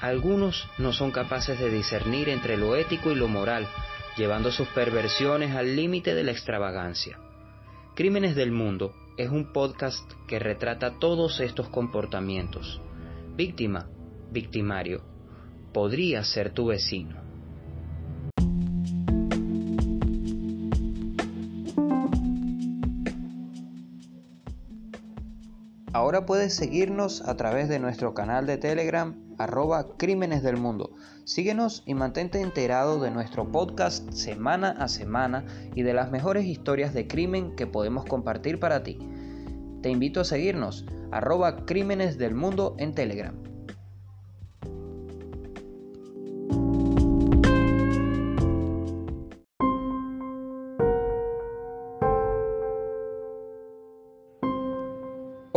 Algunos no son capaces de discernir entre lo ético y lo moral, llevando sus perversiones al límite de la extravagancia. Crímenes del Mundo es un podcast que retrata todos estos comportamientos. Víctima, victimario, podría ser tu vecino. Ahora puedes seguirnos a través de nuestro canal de Telegram arroba Crímenes del Mundo. Síguenos y mantente enterado de nuestro podcast semana a semana y de las mejores historias de crimen que podemos compartir para ti. Te invito a seguirnos arroba Crímenes del Mundo en Telegram.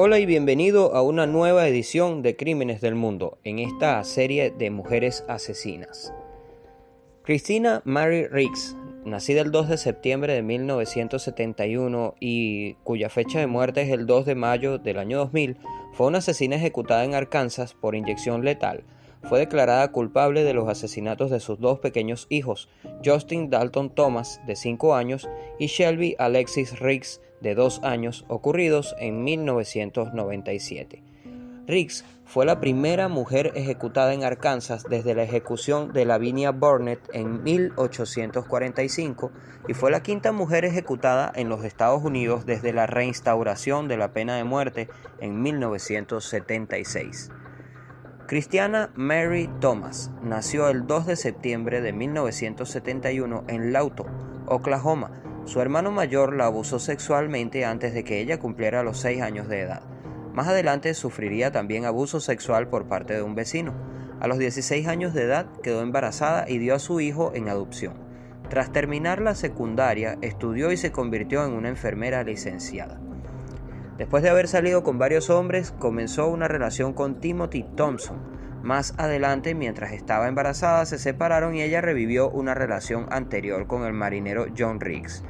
Hola y bienvenido a una nueva edición de Crímenes del Mundo en esta serie de mujeres asesinas. Christina Mary Riggs, nacida el 2 de septiembre de 1971 y cuya fecha de muerte es el 2 de mayo del año 2000, fue una asesina ejecutada en Arkansas por inyección letal. Fue declarada culpable de los asesinatos de sus dos pequeños hijos, Justin Dalton Thomas, de 5 años, y Shelby Alexis Riggs, de dos años ocurridos en 1997. Riggs fue la primera mujer ejecutada en Arkansas desde la ejecución de Lavinia Burnett en 1845 y fue la quinta mujer ejecutada en los Estados Unidos desde la reinstauración de la pena de muerte en 1976. Christiana Mary Thomas nació el 2 de septiembre de 1971 en Lawton, Oklahoma, su hermano mayor la abusó sexualmente antes de que ella cumpliera los 6 años de edad. Más adelante sufriría también abuso sexual por parte de un vecino. A los 16 años de edad quedó embarazada y dio a su hijo en adopción. Tras terminar la secundaria, estudió y se convirtió en una enfermera licenciada. Después de haber salido con varios hombres, comenzó una relación con Timothy Thompson. Más adelante, mientras estaba embarazada, se separaron y ella revivió una relación anterior con el marinero John Riggs.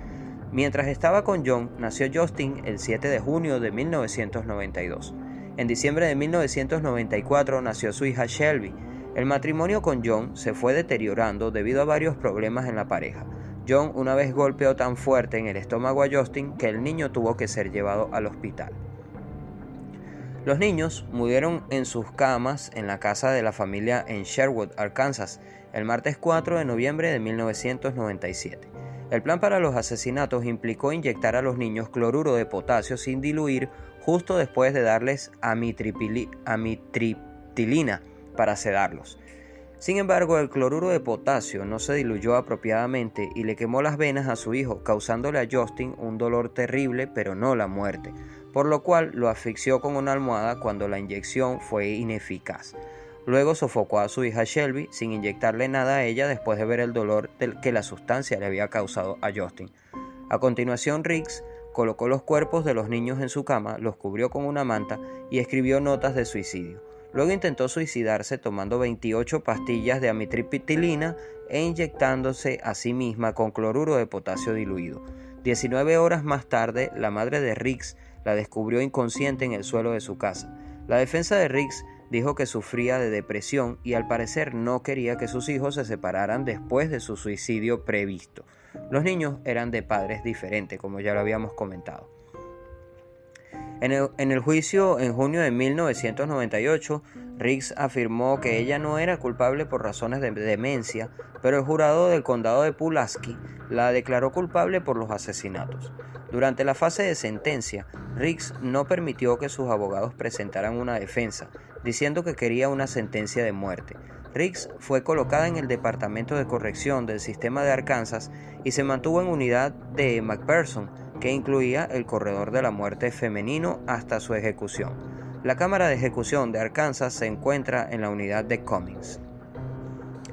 Mientras estaba con John, nació Justin el 7 de junio de 1992. En diciembre de 1994 nació su hija Shelby. El matrimonio con John se fue deteriorando debido a varios problemas en la pareja. John una vez golpeó tan fuerte en el estómago a Justin que el niño tuvo que ser llevado al hospital. Los niños murieron en sus camas en la casa de la familia en Sherwood, Arkansas, el martes 4 de noviembre de 1997. El plan para los asesinatos implicó inyectar a los niños cloruro de potasio sin diluir justo después de darles amitriptilina para sedarlos. Sin embargo, el cloruro de potasio no se diluyó apropiadamente y le quemó las venas a su hijo, causándole a Justin un dolor terrible, pero no la muerte, por lo cual lo asfixió con una almohada cuando la inyección fue ineficaz. Luego sofocó a su hija Shelby sin inyectarle nada a ella después de ver el dolor que la sustancia le había causado a Justin. A continuación, Riggs colocó los cuerpos de los niños en su cama, los cubrió con una manta y escribió notas de suicidio. Luego intentó suicidarse tomando 28 pastillas de amitriptilina e inyectándose a sí misma con cloruro de potasio diluido. 19 horas más tarde, la madre de Riggs la descubrió inconsciente en el suelo de su casa. La defensa de Riggs dijo que sufría de depresión y al parecer no quería que sus hijos se separaran después de su suicidio previsto. Los niños eran de padres diferentes, como ya lo habíamos comentado. En el, juicio en junio de 1998, Riggs afirmó que ella no era culpable por razones de demencia, pero el jurado del condado de Pulaski la declaró culpable por los asesinatos. Durante la fase de sentencia, Riggs no permitió que sus abogados presentaran una defensa, diciendo que quería una sentencia de muerte. Riggs fue colocada en el Departamento de Corrección del Sistema de Arkansas y se mantuvo en unidad de McPherson, que incluía el corredor de la muerte femenino hasta su ejecución. La Cámara de Ejecución de Arkansas se encuentra en la unidad de Cummings.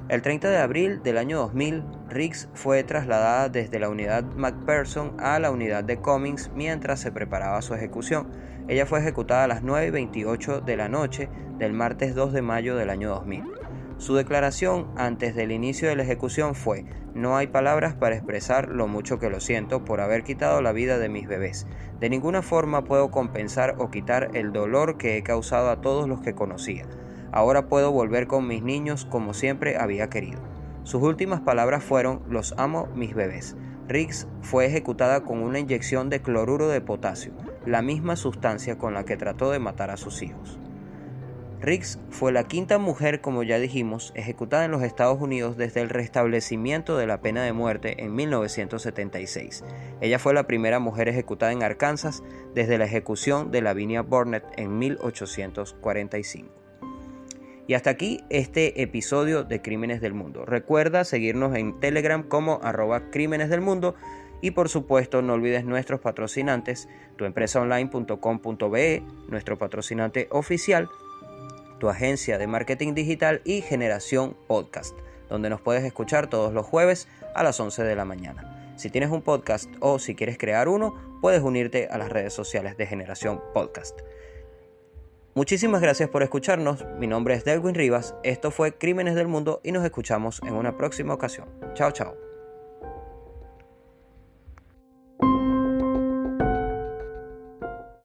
El 30 de abril del año 2000, Riggs fue trasladada desde la unidad McPherson a la unidad de Cummings mientras se preparaba su ejecución. Ella fue ejecutada a las 9.28 de la noche del martes 2 de mayo del año 2000. Su declaración antes del inicio de la ejecución fue, no hay palabras para expresar lo mucho que lo siento por haber quitado la vida de mis bebés. De ninguna forma puedo compensar o quitar el dolor que he causado a todos los que conocía. Ahora puedo volver con mis niños como siempre había querido. Sus últimas palabras fueron, los amo mis bebés. Riggs fue ejecutada con una inyección de cloruro de potasio, la misma sustancia con la que trató de matar a sus hijos. Riggs fue la quinta mujer, como ya dijimos, ejecutada en los Estados Unidos desde el restablecimiento de la pena de muerte en 1976. Ella fue la primera mujer ejecutada en Arkansas desde la ejecución de Lavinia Burnett en 1845. Y hasta aquí este episodio de Crímenes del Mundo. Recuerda seguirnos en Telegram como arroba Crímenes del Mundo y por supuesto no olvides nuestros patrocinantes, tuempresaonline.com.be, nuestro patrocinante oficial, tu agencia de marketing digital y Generación Podcast, donde nos puedes escuchar todos los jueves a las 11 de la mañana. Si tienes un podcast o si quieres crear uno, puedes unirte a las redes sociales de Generación Podcast. Muchísimas gracias por escucharnos. Mi nombre es Delwin Rivas. Esto fue Crímenes del Mundo y nos escuchamos en una próxima ocasión. Chao, chao.